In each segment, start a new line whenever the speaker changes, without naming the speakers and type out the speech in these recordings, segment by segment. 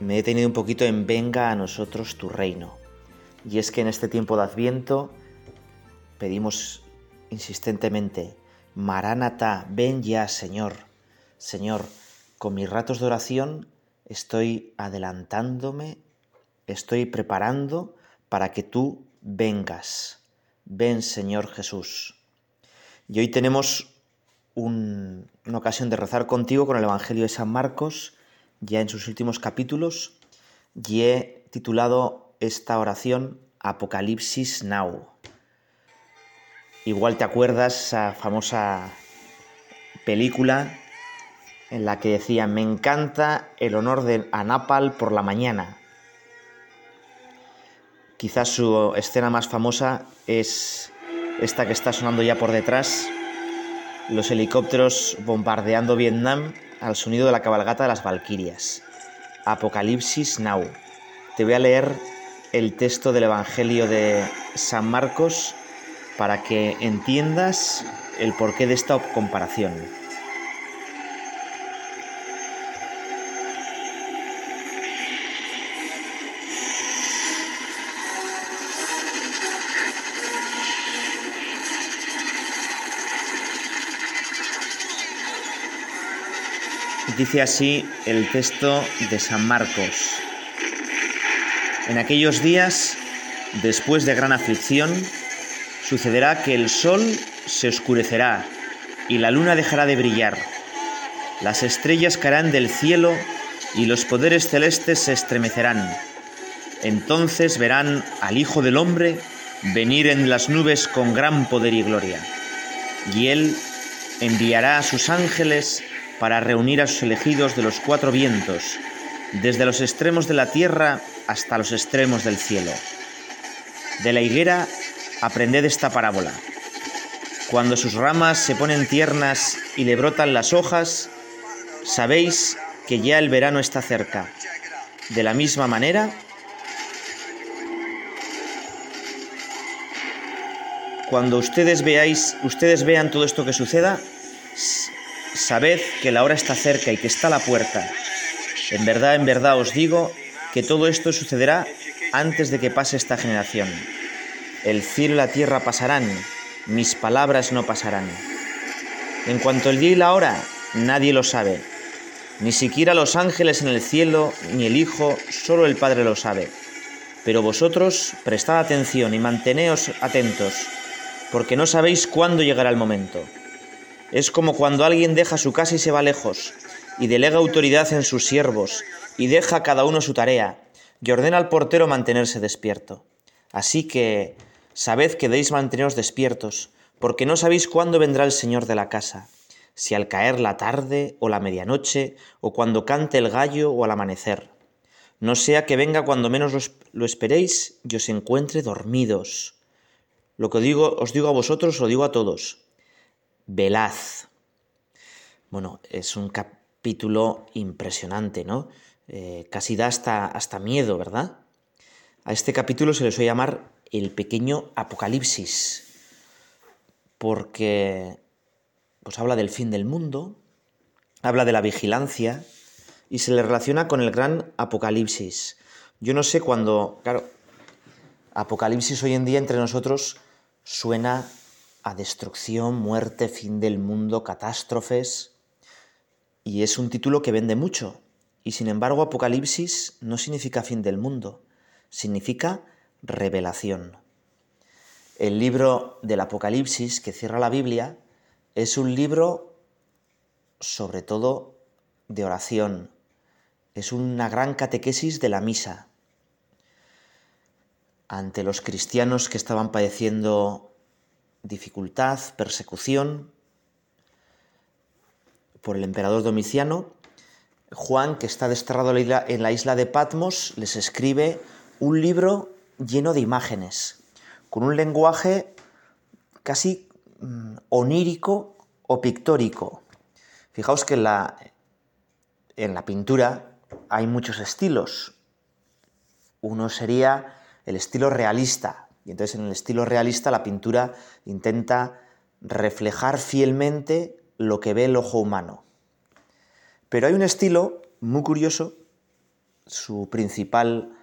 me he tenido un poquito en venga a nosotros tu reino. Y es que en este tiempo de Adviento pedimos insistentemente, Maránata, ven ya, Señor. Señor, con mis ratos de oración estoy adelantándome, estoy preparando para que tú vengas. Ven, Señor Jesús. Y hoy tenemos una ocasión de rezar contigo con el Evangelio de San Marcos, ya en sus últimos capítulos, y he titulado esta oración Apocalipsis Now. Igual te acuerdas esa famosa película en la que decía, me encanta el honor de Anapal por la mañana. Quizás su escena más famosa es esta que está sonando ya por detrás, los helicópteros bombardeando Vietnam al sonido de la cabalgata de las Valquirias. Apocalipsis Now. Te voy a leer el texto del Evangelio de San Marcos para que entiendas el porqué de esta comparación. Dice así el texto de San Marcos. En aquellos días, después de gran aflicción, sucederá que el sol se oscurecerá y la luna dejará de brillar. Las estrellas caerán del cielo y los poderes celestes se estremecerán. Entonces verán al Hijo del Hombre venir en las nubes con gran poder y gloria. Y él enviará a sus ángeles para reunir a sus elegidos de los cuatro vientos, desde los extremos de la tierra hasta los extremos del cielo. De la higuera aprended esta parábola. Cuando sus ramas se ponen tiernas y le brotan las hojas, sabéis que ya el verano está cerca. De la misma manera, cuando ustedes veáis, ustedes vean todo esto que suceda, Sabed que la hora está cerca y que está a la puerta. En verdad, en verdad os digo que todo esto sucederá antes de que pase esta generación. El cielo y la tierra pasarán, mis palabras no pasarán. En cuanto el día y la hora, nadie lo sabe. Ni siquiera los ángeles en el cielo, ni el Hijo, solo el Padre lo sabe. Pero vosotros prestad atención y manteneos atentos, porque no sabéis cuándo llegará el momento. Es como cuando alguien deja su casa y se va lejos, y delega autoridad en sus siervos, y deja a cada uno su tarea, y ordena al portero mantenerse despierto. Así que, sabed que debéis manteneros despiertos, porque no sabéis cuándo vendrá el Señor de la casa, si al caer la tarde o la medianoche, o cuando cante el gallo o al amanecer. No sea que venga cuando menos lo esperéis y os encuentre dormidos. Lo que digo, os digo a vosotros, lo digo a todos velaz. Bueno, es un capítulo impresionante, ¿no? Eh, casi da hasta, hasta miedo, ¿verdad? A este capítulo se le suele llamar el pequeño Apocalipsis, porque pues habla del fin del mundo, habla de la vigilancia y se le relaciona con el gran Apocalipsis. Yo no sé cuándo, claro, Apocalipsis hoy en día entre nosotros suena a destrucción, muerte, fin del mundo, catástrofes. Y es un título que vende mucho. Y sin embargo Apocalipsis no significa fin del mundo, significa revelación. El libro del Apocalipsis que cierra la Biblia es un libro sobre todo de oración. Es una gran catequesis de la misa. Ante los cristianos que estaban padeciendo dificultad, persecución por el emperador Domiciano, Juan, que está desterrado en la isla de Patmos, les escribe un libro lleno de imágenes, con un lenguaje casi mm, onírico o pictórico. Fijaos que en la, en la pintura hay muchos estilos. Uno sería el estilo realista, y entonces en el estilo realista la pintura intenta reflejar fielmente lo que ve el ojo humano. Pero hay un estilo muy curioso, su principal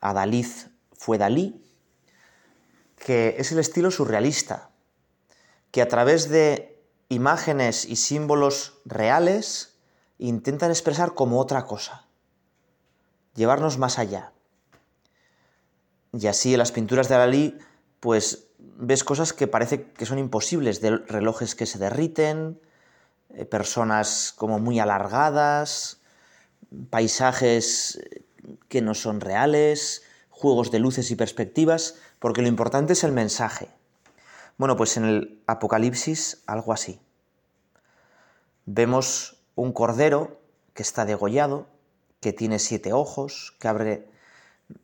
adalid fue Dalí, que es el estilo surrealista, que a través de imágenes y símbolos reales intentan expresar como otra cosa, llevarnos más allá. Y así en las pinturas de Dalí, pues ves cosas que parece que son imposibles, de relojes que se derriten, eh, personas como muy alargadas, paisajes que no son reales, juegos de luces y perspectivas, porque lo importante es el mensaje. Bueno, pues en el Apocalipsis algo así. Vemos un cordero que está degollado, que tiene siete ojos, que abre...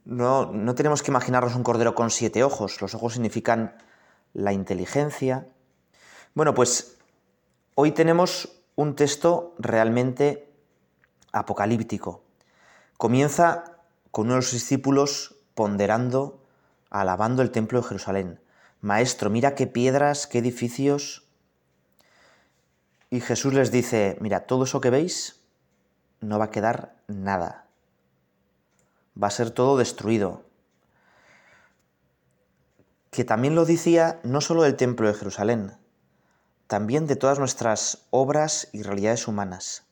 No, no tenemos que imaginarnos un cordero con siete ojos, los ojos significan la inteligencia. Bueno, pues Hoy tenemos un texto realmente apocalíptico. Comienza con uno de los discípulos ponderando, alabando el templo de Jerusalén. Maestro, mira qué piedras, qué edificios. Y Jesús les dice, mira, todo eso que veis no va a quedar nada. Va a ser todo destruido. Que también lo decía no solo del templo de Jerusalén, también de todas nuestras obras y realidades humanas.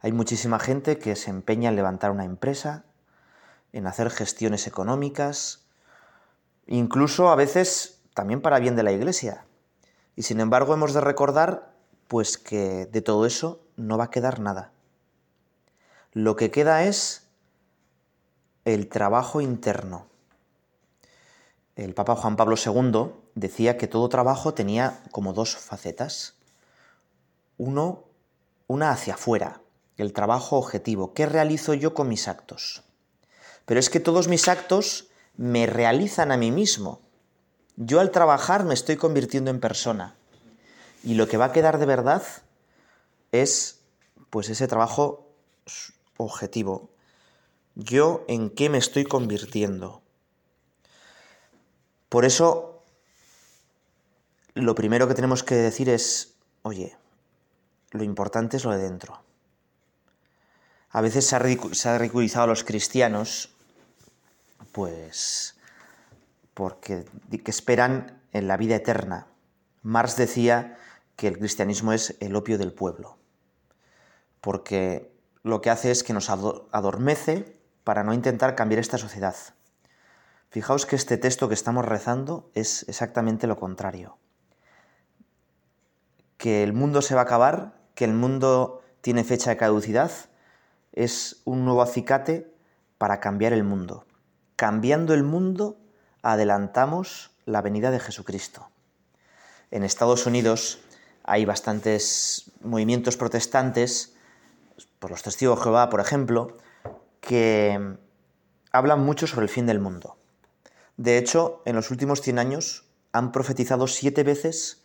Hay muchísima gente que se empeña en levantar una empresa, en hacer gestiones económicas, incluso a veces también para bien de la Iglesia. Y sin embargo hemos de recordar pues que de todo eso no va a quedar nada. Lo que queda es el trabajo interno. El Papa Juan Pablo II decía que todo trabajo tenía como dos facetas. Uno, una hacia afuera, el trabajo objetivo. ¿Qué realizo yo con mis actos? Pero es que todos mis actos me realizan a mí mismo. Yo al trabajar me estoy convirtiendo en persona. Y lo que va a quedar de verdad es pues ese trabajo objetivo. Yo en qué me estoy convirtiendo. Por eso lo primero que tenemos que decir es, oye, lo importante es lo de dentro. A veces se ha, ridiculizado a los cristianos, pues, porque que esperan en la vida eterna. Marx decía que el cristianismo es el opio del pueblo, porque lo que hace es que nos adormece para no intentar cambiar esta sociedad. Fijaos que este texto que estamos rezando es exactamente lo contrario que el mundo se va a acabar, que el mundo tiene fecha de caducidad, es un nuevo acicate para cambiar el mundo. Cambiando el mundo, adelantamos la venida de Jesucristo. En Estados Unidos hay bastantes movimientos protestantes, por los testigos de Jehová, por ejemplo, que hablan mucho sobre el fin del mundo. De hecho, en los últimos 100 años han profetizado siete veces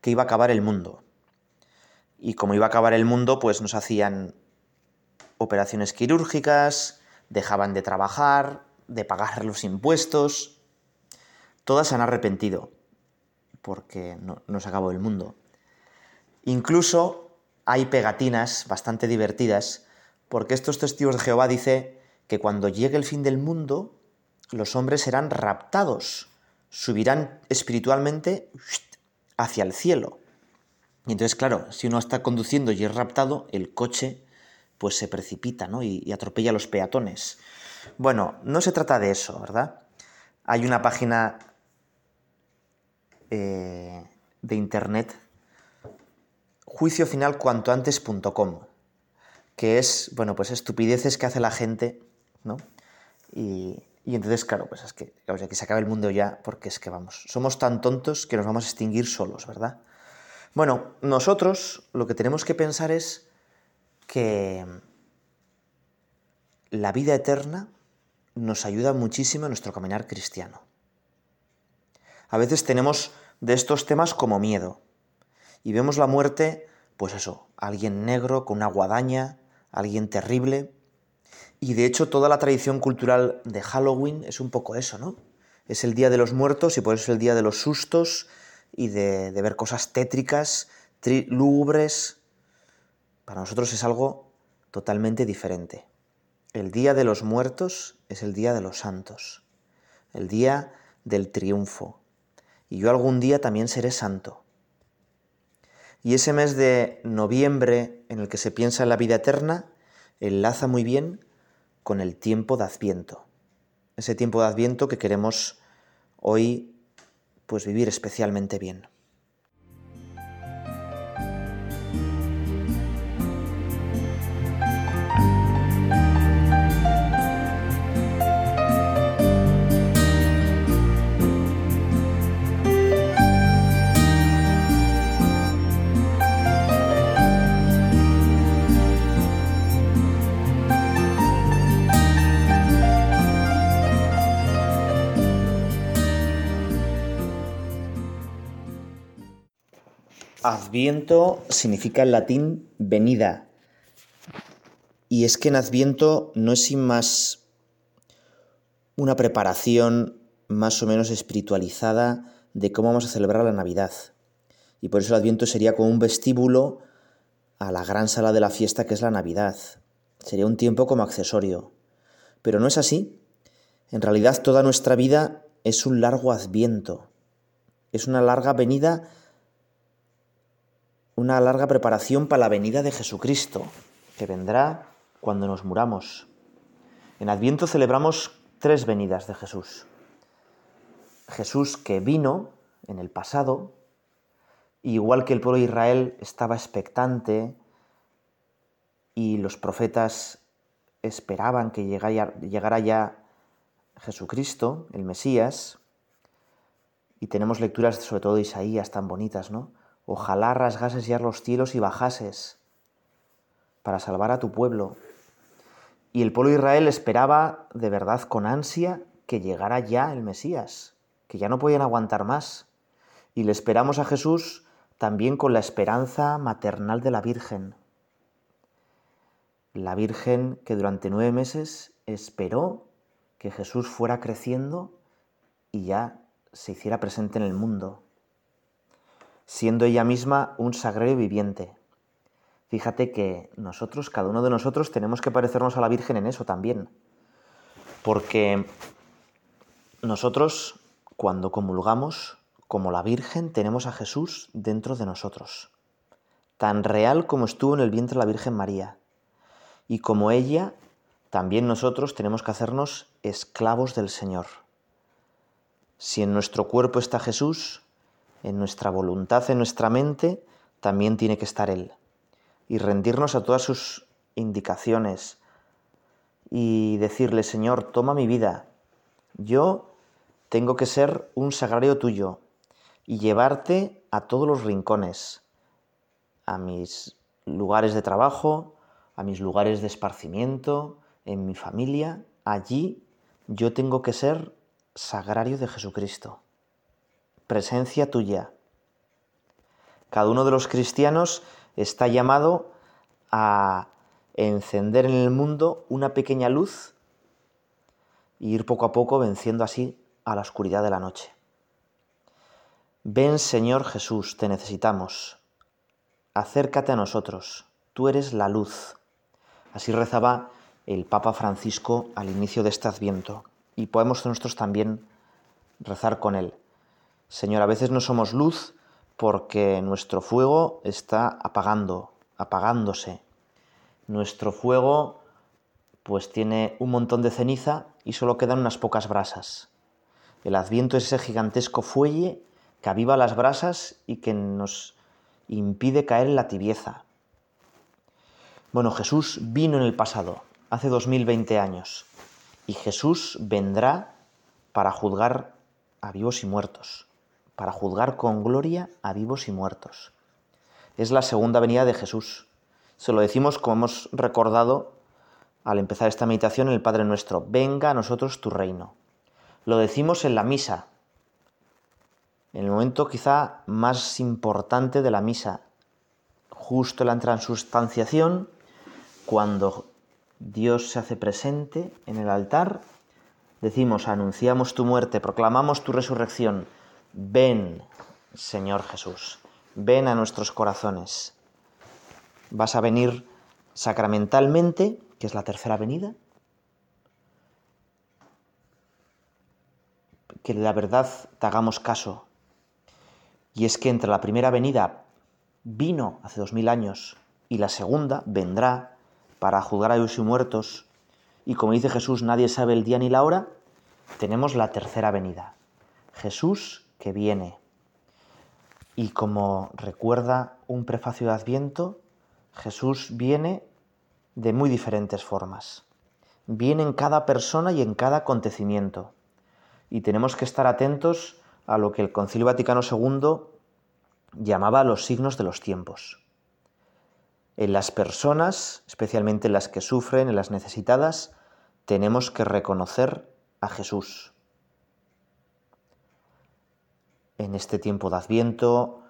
que iba a acabar el mundo. Y como iba a acabar el mundo, pues nos hacían operaciones quirúrgicas, dejaban de trabajar, de pagar los impuestos. Todas se han arrepentido, porque no, no se acabó el mundo. Incluso hay pegatinas bastante divertidas, porque estos testigos de Jehová dice que cuando llegue el fin del mundo, los hombres serán raptados, subirán espiritualmente hacia el cielo. Y entonces, claro, si uno está conduciendo y es raptado, el coche pues se precipita ¿no? y, atropella a los peatones. Bueno, no se trata de eso, ¿verdad? Hay una página eh, de internet, juiciofinalcuantoantes.com, que es, bueno, pues estupideces que hace la gente, ¿no? Y, y entonces, claro, pues es que, o sea, que se acabe el mundo ya, porque es que vamos, somos tan tontos que nos vamos a extinguir solos, ¿verdad? Bueno, nosotros lo que tenemos que pensar es que la vida eterna nos ayuda muchísimo en nuestro caminar cristiano. A veces tenemos de estos temas como miedo y vemos la muerte, pues eso, alguien negro con una guadaña, alguien terrible. Y de hecho toda la tradición cultural de Halloween es un poco eso, ¿no? Es el Día de los Muertos y por eso es el Día de los Sustos y de, ver cosas tétricas, lúgubres. Para nosotros es algo totalmente diferente. El Día de los Muertos es el Día de los Santos, el Día del Triunfo. Y yo algún día también seré santo. Y ese mes de noviembre en el que se piensa en la vida eterna enlaza muy bien con el tiempo de Adviento. Ese tiempo de Adviento que queremos hoy pues vivir especialmente bien. Adviento significa en latín venida. Y es que en Adviento no es sin más una preparación más o menos espiritualizada de cómo vamos a celebrar la Navidad. Y por eso el Adviento sería como un vestíbulo a la gran sala de la fiesta que es la Navidad. Sería un tiempo como accesorio. Pero no es así. En realidad toda nuestra vida es un largo Adviento. Es una larga venida una larga preparación para la venida de Jesucristo, que vendrá cuando nos muramos. En Adviento celebramos tres venidas de Jesús. Jesús que vino en el pasado, igual que el pueblo de Israel estaba expectante y los profetas esperaban que llegara ya Jesucristo, el Mesías, y tenemos lecturas sobre todo de Isaías tan bonitas, ¿no? Ojalá rasgases ya los cielos y bajases para salvar a tu pueblo. Y el pueblo de Israel esperaba de verdad con ansia que llegara ya el Mesías, que ya no podían aguantar más. Y le esperamos a Jesús también con la esperanza maternal de la Virgen. La Virgen que durante nueve meses esperó que Jesús fuera creciendo y ya se hiciera presente en el mundo siendo ella misma un sagrario viviente. Fíjate que nosotros, cada uno de nosotros, tenemos que parecernos a la Virgen en eso también. Porque nosotros, cuando comulgamos, como la Virgen, tenemos a Jesús dentro de nosotros, tan real como estuvo en el vientre de la Virgen María. Y como ella, también nosotros tenemos que hacernos esclavos del Señor. Si en nuestro cuerpo está Jesús, en nuestra voluntad, en nuestra mente, también tiene que estar Él. Y rendirnos a todas sus indicaciones y decirle, Señor, toma mi vida. Yo tengo que ser un sagrario tuyo y llevarte a todos los rincones, a mis lugares de trabajo, a mis lugares de esparcimiento, en mi familia. Allí yo tengo que ser sagrario de Jesucristo presencia tuya. Cada uno de los cristianos está llamado a encender en el mundo una pequeña luz e ir poco a poco venciendo así a la oscuridad de la noche. Ven Señor Jesús, te necesitamos. Acércate a nosotros, tú eres la luz. Así rezaba el Papa Francisco al inicio de este adviento y podemos nosotros también rezar con él. Señor, a veces no somos luz porque nuestro fuego está apagando, apagándose. Nuestro fuego pues tiene un montón de ceniza y solo quedan unas pocas brasas. El adviento es ese gigantesco fuelle que aviva las brasas y que nos impide caer en la tibieza. Bueno, Jesús vino en el pasado, hace 2020 años, y Jesús vendrá para juzgar a vivos y muertos para juzgar con gloria a vivos y muertos. Es la segunda venida de Jesús. Se lo decimos como hemos recordado al empezar esta meditación en el Padre Nuestro, venga a nosotros tu reino. Lo decimos en la misa, en el momento quizá más importante de la misa, justo la transustanciación, cuando Dios se hace presente en el altar, decimos, anunciamos tu muerte, proclamamos tu resurrección, ven, Señor Jesús, ven a nuestros corazones. Vas a venir sacramentalmente, que es la tercera venida, que la verdad te hagamos caso. Y es que entre la primera venida vino hace dos mil años y la segunda vendrá para juzgar a vivos y muertos, y como dice Jesús, nadie sabe el día ni la hora, tenemos la tercera venida. Jesús que viene. Y como recuerda un prefacio de Adviento, Jesús viene de muy diferentes formas. Viene en cada persona y en cada acontecimiento. Y tenemos que estar atentos a lo que el Concilio Vaticano II llamaba los signos de los tiempos. En las personas, especialmente en las que sufren, en las necesitadas, tenemos que reconocer a Jesús. En este tiempo de Adviento,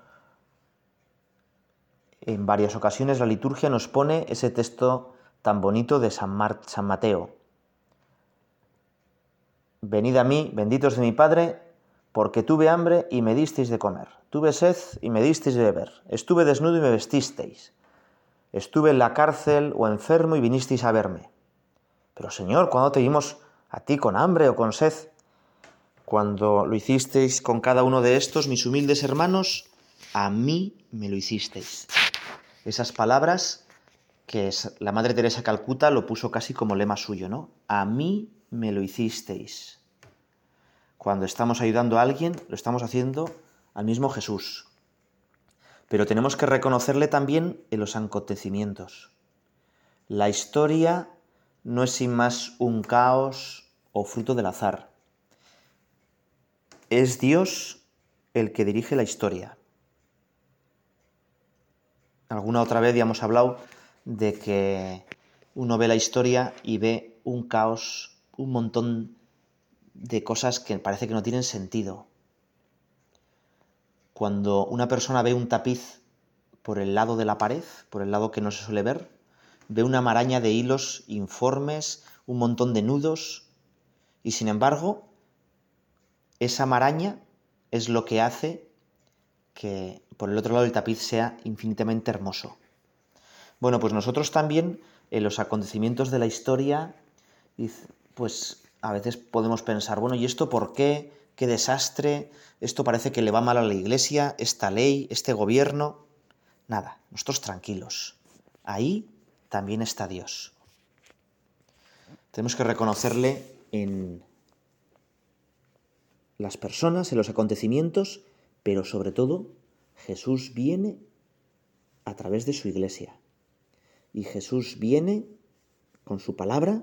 en varias ocasiones la liturgia nos pone ese texto tan bonito de San, Mateo. Venid a mí, benditos de mi Padre, porque tuve hambre y me disteis de comer, tuve sed y me disteis de beber, estuve desnudo y me vestisteis, estuve en la cárcel o enfermo y vinisteis a verme. Pero Señor, ¿cuándo te vimos a ti con hambre o con sed? Cuando lo hicisteis con cada uno de estos, mis humildes hermanos, a mí me lo hicisteis. Esas palabras que la Madre Teresa Calcuta lo puso casi como lema suyo, ¿no? A mí me lo hicisteis. Cuando estamos ayudando a alguien, lo estamos haciendo al mismo Jesús. Pero tenemos que reconocerle también en los acontecimientos. La historia no es sin más un caos o fruto del azar. Es Dios el que dirige la historia. Alguna otra vez ya hemos hablado de que uno ve la historia y ve un caos, un montón de cosas que parece que no tienen sentido. Cuando una persona ve un tapiz por el lado de la pared, por el lado que no se suele ver, ve una maraña de hilos informes, un montón de nudos, y sin embargo, esa maraña es lo que hace que por el otro lado del tapiz sea infinitamente hermoso. Bueno, pues nosotros también en los acontecimientos de la historia, pues a veces podemos pensar, bueno, ¿y esto por qué? ¿Qué desastre? Esto parece que le va mal a la Iglesia, esta ley, este gobierno. Nada, nosotros tranquilos. Ahí también está Dios. Tenemos que reconocerle en las personas, en los acontecimientos, pero sobre todo Jesús viene a través de su iglesia. Y Jesús viene con su palabra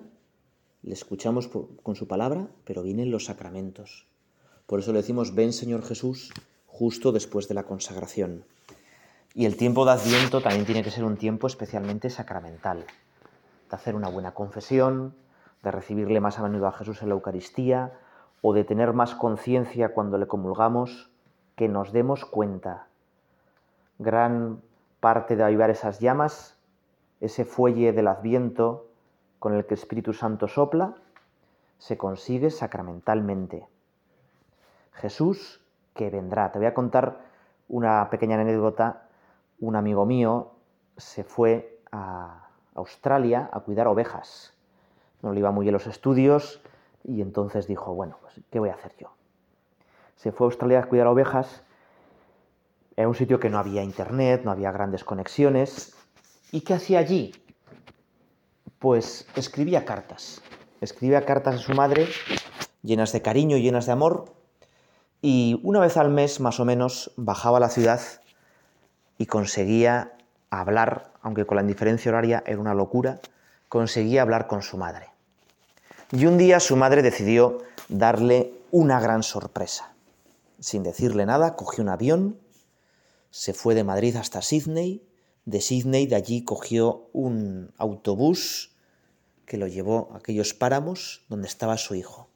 le escuchamos con su palabra, pero vienen los sacramentos. Por eso le decimos, ven Señor Jesús, justo después de la consagración. Y el tiempo de Adviento también tiene que ser un tiempo especialmente sacramental, de hacer una buena confesión, de recibirle más a menudo a Jesús en la Eucaristía, o de tener más conciencia cuando le comulgamos, que nos demos cuenta. Gran parte de avivar esas llamas, ese fuelle del Adviento, con el que el Espíritu Santo sopla, se consigue sacramentalmente. Jesús que vendrá. Te voy a contar una pequeña anécdota. Un amigo mío se fue a Australia a cuidar ovejas. No le iba muy bien los estudios y entonces dijo, bueno, pues, ¿qué voy a hacer yo? Se fue a Australia a cuidar ovejas en un sitio que no había internet, no había grandes conexiones. ¿Y qué hacía allí? pues escribía cartas. Escribía cartas a su madre, llenas de cariño, y llenas de amor, y una vez al mes, más o menos, bajaba a la ciudad y conseguía hablar, aunque con la indiferencia horaria era una locura, conseguía hablar con su madre. Y un día su madre decidió darle una gran sorpresa. Sin decirle nada, cogió un avión, se fue de Madrid hasta Sydney, de Sydney de allí cogió un autobús que lo llevó a aquellos páramos donde estaba su hijo.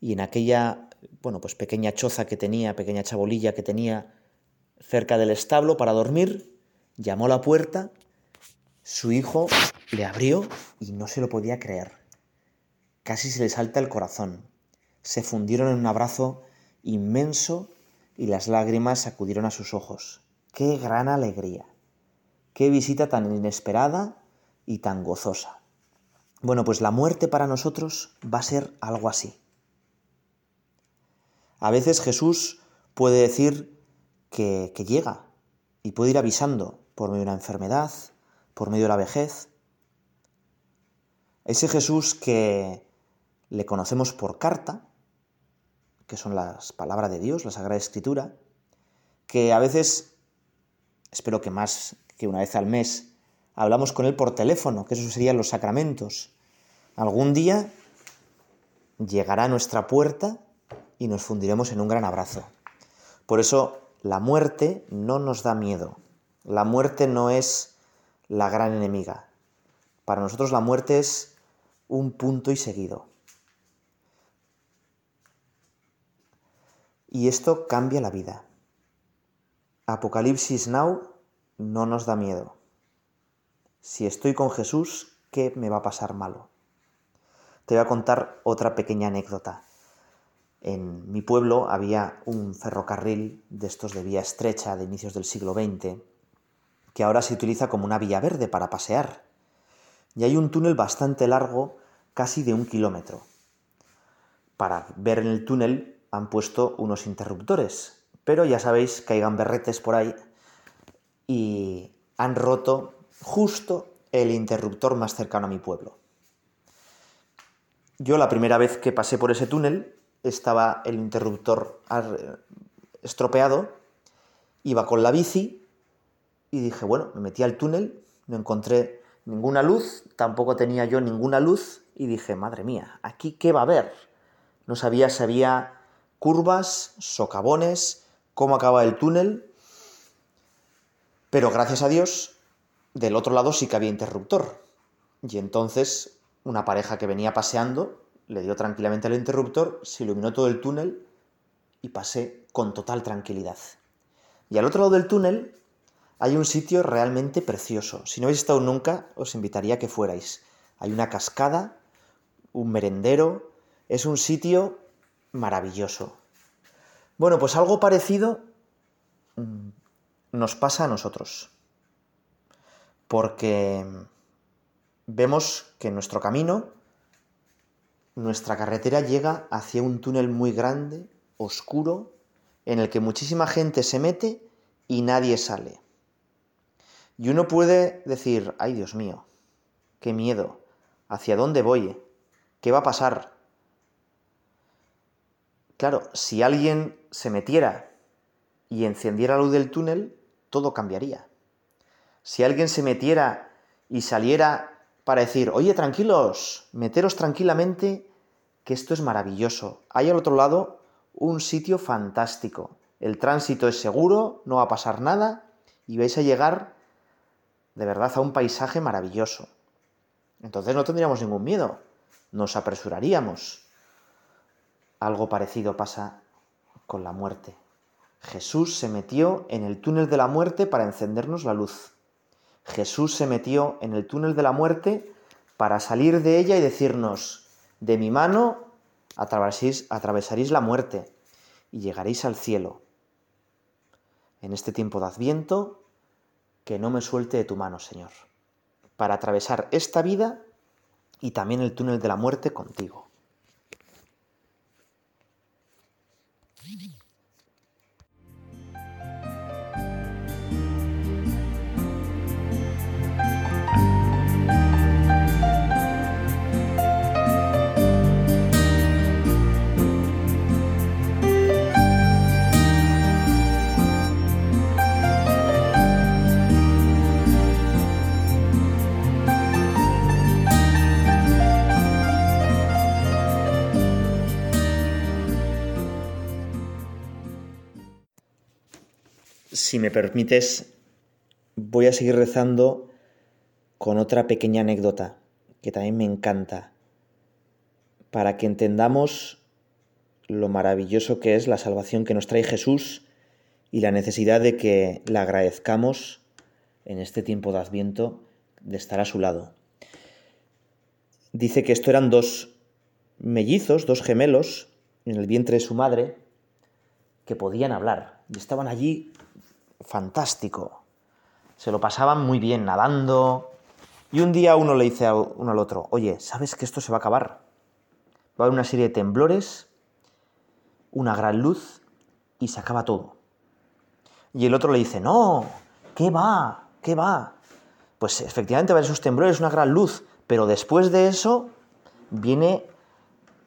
Y en aquella, bueno, pues pequeña choza que tenía, pequeña chabolilla que tenía cerca del establo para dormir, llamó a la puerta, su hijo le abrió y no se lo podía creer. Casi se le salta el corazón. Se fundieron en un abrazo inmenso y las lágrimas acudieron a sus ojos. ¡Qué gran alegría! ¡Qué visita tan inesperada y tan gozosa! Bueno, pues la muerte para nosotros va a ser algo así. A veces Jesús puede decir que, que llega y puede ir avisando por medio de una enfermedad, por medio de la vejez. Ese Jesús que le conocemos por carta, que son las palabras de Dios, la Sagrada Escritura, que a veces, espero que más que una vez al mes, hablamos con Él por teléfono, que eso serían los sacramentos. Algún día llegará a nuestra puerta y nos fundiremos en un gran abrazo. Por eso la muerte no nos da miedo. La muerte no es la gran enemiga. Para nosotros la muerte es un punto y seguido. Y esto cambia la vida. Apocalipsis Now no nos da miedo. Si estoy con Jesús, ¿qué me va a pasar malo? Te voy a contar otra pequeña anécdota. En mi pueblo había un ferrocarril de estos de vía estrecha de inicios del siglo XX, que ahora se utiliza como una vía verde para pasear. Y hay un túnel bastante largo, casi de un kilómetro. Para ver en el túnel han puesto unos interruptores, pero ya sabéis que hay gamberretes por ahí y han roto justo el interruptor más cercano a mi pueblo. Yo la primera vez que pasé por ese túnel estaba el interruptor estropeado, iba con la bici y dije, bueno, me metí al túnel, no encontré ninguna luz, tampoco tenía yo ninguna luz y dije, madre mía, ¿aquí qué va a haber? No sabía si había curvas, socavones, cómo acaba el túnel, pero gracias a Dios, del otro lado sí que había interruptor. Y entonces una pareja que venía paseando le dio tranquilamente al interruptor, se iluminó todo el túnel y pasé con total tranquilidad. Y al otro lado del túnel hay un sitio realmente precioso. Si no habéis estado nunca, os invitaría a que fuerais. Hay una cascada, un merendero, es un sitio maravilloso. Bueno, pues algo parecido mm, nos pasa a nosotros. Porque vemos que nuestro camino, nuestra carretera llega hacia un túnel muy grande, oscuro, en el que muchísima gente se mete y nadie sale. Y uno puede decir, ay Dios mío, qué miedo, ¿hacia dónde voy? ¿Qué va a pasar? Claro, si alguien se metiera y encendiera la luz del túnel, todo cambiaría. Si alguien se metiera y saliera para decir, oye, tranquilos, meteros tranquilamente, que esto es maravilloso. Hay al otro lado un sitio fantástico. El tránsito es seguro, no va a pasar nada y vais a llegar de verdad a un paisaje maravilloso. Entonces no tendríamos ningún miedo, nos apresuraríamos. Algo parecido pasa con la muerte. Jesús se metió en el túnel de la muerte para encendernos la luz. Jesús se metió en el túnel de la muerte para salir de ella y decirnos, de mi mano atravesaréis, la muerte y llegaréis al cielo. En este tiempo de adviento, que no me suelte de tu mano, Señor, para atravesar esta vida y también el túnel de la muerte contigo. Thank you. Si me permites, voy a seguir rezando con otra pequeña anécdota que también me encanta, para que entendamos lo maravilloso que es la salvación que nos trae Jesús y la necesidad de que la agradezcamos en este tiempo de Adviento de estar a su lado. Dice que esto eran dos mellizos, dos gemelos, en el vientre de su madre, que podían hablar. Y estaban allí fantástico. Se lo pasaban muy bien nadando. Y un día uno le dice a uno al otro, oye, ¿sabes que esto se va a acabar? Va a haber una serie de temblores, una gran luz y se acaba todo. Y el otro le dice, no, ¿qué va? ¿Qué va? Pues efectivamente va a haber esos temblores, una gran luz, pero después de eso viene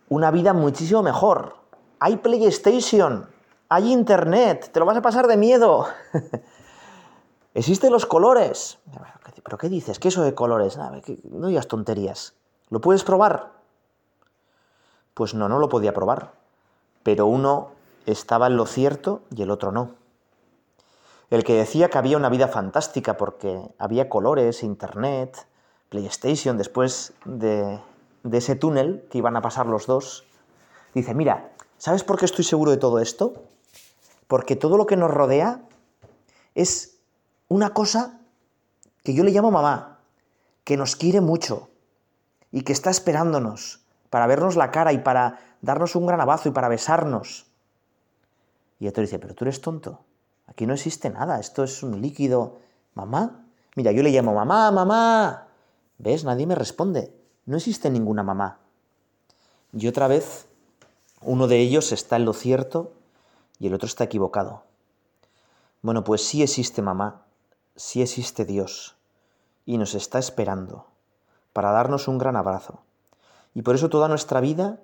una vida muchísimo mejor. Hay PlayStation, hay Internet, te lo vas a pasar de miedo. Existen los colores. ¿Pero qué dices? ¿Qué es eso de colores? No digas tonterías. ¿Lo puedes probar? Pues no, no lo podía probar. Pero uno estaba en lo cierto y el otro no. El que decía que había una vida fantástica porque había colores, internet, PlayStation, después de, de ese túnel que iban a pasar los dos, dice, mira, ¿sabes por qué estoy seguro de todo esto? Porque todo lo que nos rodea es una cosa que yo le llamo mamá, que nos quiere mucho y que está esperándonos para vernos la cara y para darnos un gran abrazo y para besarnos. Y otro dice, pero tú eres tonto, aquí no existe nada, esto es un líquido. ¿Mamá? Mira, yo le llamo mamá, mamá. ¿Ves? Nadie me responde. No existe ninguna mamá. Y otra vez, uno de ellos está en lo cierto y el otro está equivocado. Bueno, pues sí existe mamá, sí existe Dios, y nos está esperando para darnos un gran abrazo. Y por eso toda nuestra vida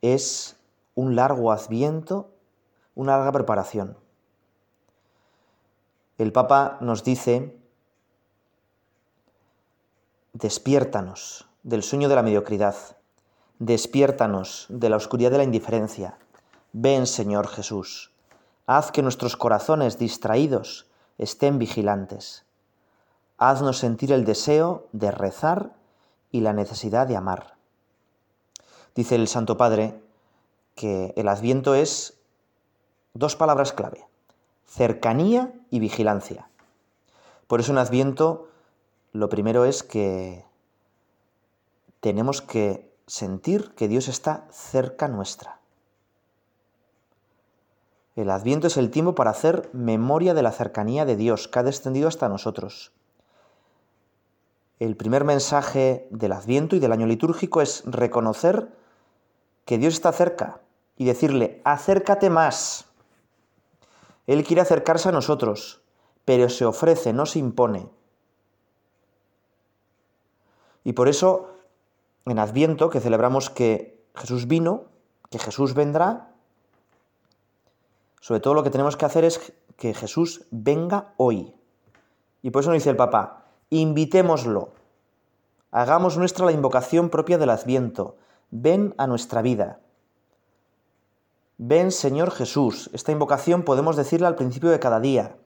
es un largo adviento, una larga preparación. El Papa nos dice, despiértanos del sueño de la mediocridad, despiértanos de la oscuridad de la indiferencia, Ven, Señor Jesús, haz que nuestros corazones distraídos estén vigilantes. Haznos sentir el deseo de rezar y la necesidad de amar. Dice el Santo Padre que el adviento es dos palabras clave, cercanía y vigilancia. Por eso en adviento lo primero es que tenemos que sentir que Dios está cerca nuestra. El adviento es el tiempo para hacer memoria de la cercanía de Dios que ha descendido hasta nosotros. El primer mensaje del adviento y del año litúrgico es reconocer que Dios está cerca y decirle, acércate más. Él quiere acercarse a nosotros, pero se ofrece, no se impone. Y por eso, en Adviento, que celebramos que Jesús vino, que Jesús vendrá, sobre todo lo que tenemos que hacer es que Jesús venga hoy. Y por eso nos dice el Papa, invitémoslo, hagamos nuestra la invocación propia del Adviento, ven a nuestra vida. Ven Señor Jesús. Esta invocación podemos decirla al principio de cada día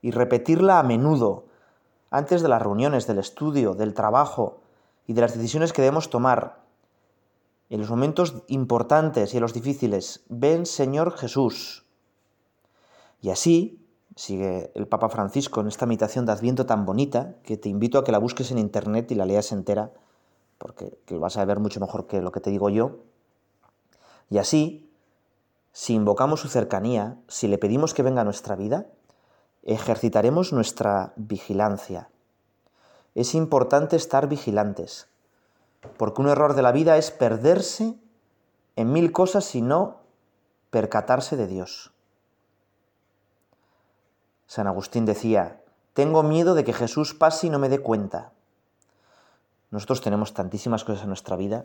y repetirla a menudo, antes de las reuniones, del estudio, del trabajo y de las decisiones que debemos tomar. En los momentos importantes y en los difíciles, ven Señor Jesús. Y así, sigue el Papa Francisco en esta meditación de Adviento tan bonita, que te invito a que la busques en internet y la leas entera, porque lo vas a ver mucho mejor que lo que te digo yo. Y así, si invocamos su cercanía, si le pedimos que venga a nuestra vida, ejercitaremos nuestra vigilancia. Es importante estar vigilantes, porque un error de la vida es perderse en mil cosas y no percatarse de Dios. San Agustín decía, tengo miedo de que Jesús pase y no me dé cuenta. Nosotros tenemos tantísimas cosas en nuestra vida,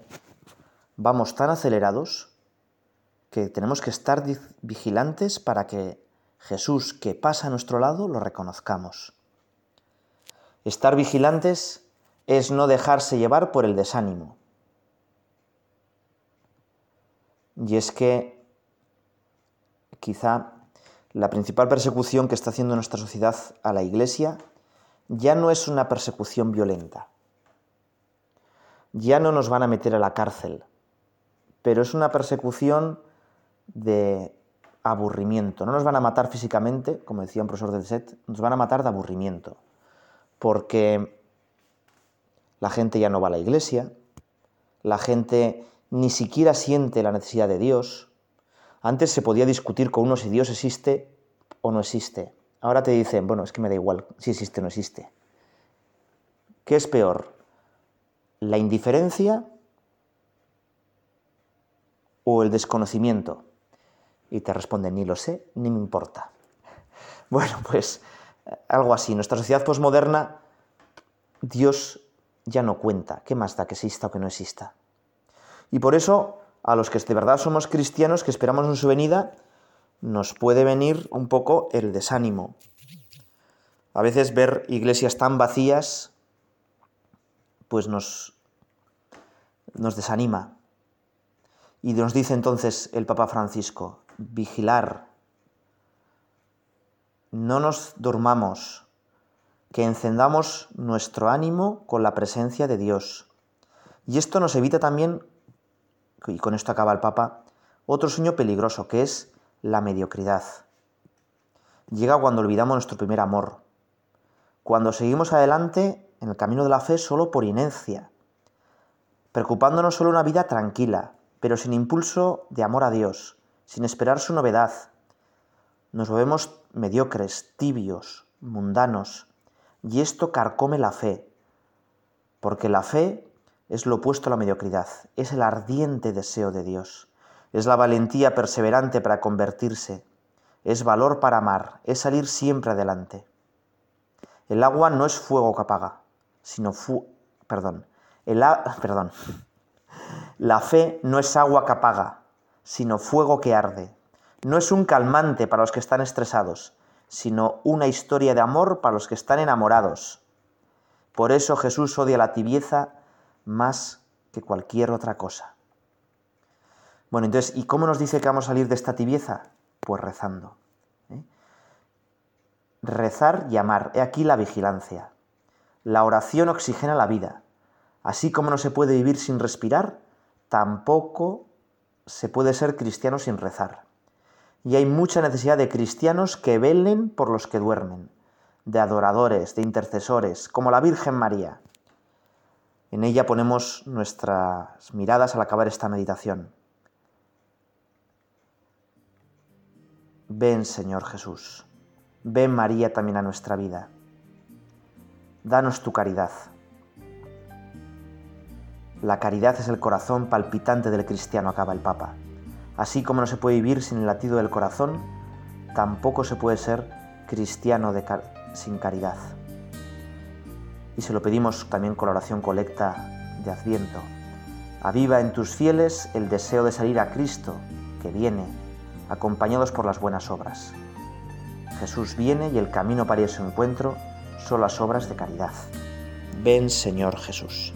vamos tan acelerados que tenemos que estar vigilantes para que Jesús que pasa a nuestro lado lo reconozcamos. Estar vigilantes es no dejarse llevar por el desánimo. Y es que quizá la principal persecución que está haciendo nuestra sociedad a la Iglesia ya no es una persecución violenta. ya no nos van a meter a la cárcel, pero es una persecución de aburrimiento. No nos van a matar físicamente, como decía un profesor del SET, nos van a matar de aburrimiento, porque la gente ya no va a la iglesia, la gente ni siquiera siente la necesidad de Dios. Antes se podía discutir con uno si Dios existe o no existe. Ahora te dicen, bueno, es que me da igual si existe o no existe. ¿Qué es peor? ¿La indiferencia o el desconocimiento? Y te responden, ni lo sé, ni me importa. Bueno, pues algo así. Nuestra sociedad posmoderna, Dios ya no cuenta. ¿Qué más da que exista o que no exista? Y por eso, a los que de verdad somos cristianos, que esperamos en su venida, nos puede venir un poco el desánimo. A veces ver iglesias tan vacías, pues nos, nos desanima. Y nos dice entonces el Papa Francisco, vigilar, no nos durmamos, que encendamos nuestro ánimo con la presencia de Dios. Y esto nos evita también, y con esto acaba el Papa, otro sueño peligroso, que es la mediocridad. Llega cuando olvidamos nuestro primer amor, cuando seguimos adelante en el camino de la fe solo por inercia, preocupándonos solo una vida tranquila, pero sin impulso de amor a Dios, sin esperar su novedad. Nos volvemos mediocres, tibios, mundanos, y esto carcome la fe, porque la fe es lo opuesto a la mediocridad, es el ardiente deseo de Dios, es la valentía perseverante para convertirse, es valor para amar, es salir siempre adelante. El agua no es fuego que apaga, sino fu el. La fe no es agua que apaga, sino fuego que arde. No es un calmante para los que están estresados, sino una historia de amor para los que están enamorados. Por eso Jesús odia la tibieza más que cualquier otra cosa. Bueno, entonces, ¿y cómo nos dice que vamos a salir de esta tibieza? Pues rezando. ¿eh? Rezar y amar. He aquí la vigilancia. La oración oxigena la vida. Así como no se puede vivir sin respirar, tampoco se puede ser cristiano sin rezar. Y hay mucha necesidad de cristianos que velen por los que duermen, de adoradores, de intercesores, como la Virgen María. En ella ponemos nuestras miradas al acabar esta meditación. Ven Señor Jesús, ven María también a nuestra vida. Danos tu caridad. La caridad es el corazón palpitante del cristiano, acaba el Papa. Así como no se puede vivir sin el latido del corazón, tampoco se puede ser cristiano sin caridad. Y se lo pedimos también con la oración colecta de Adviento. Aviva en tus fieles el deseo de salir a Cristo, que viene acompañados por las buenas obras. Jesús viene y el camino para su encuentro son las obras de caridad. Ven Señor Jesús.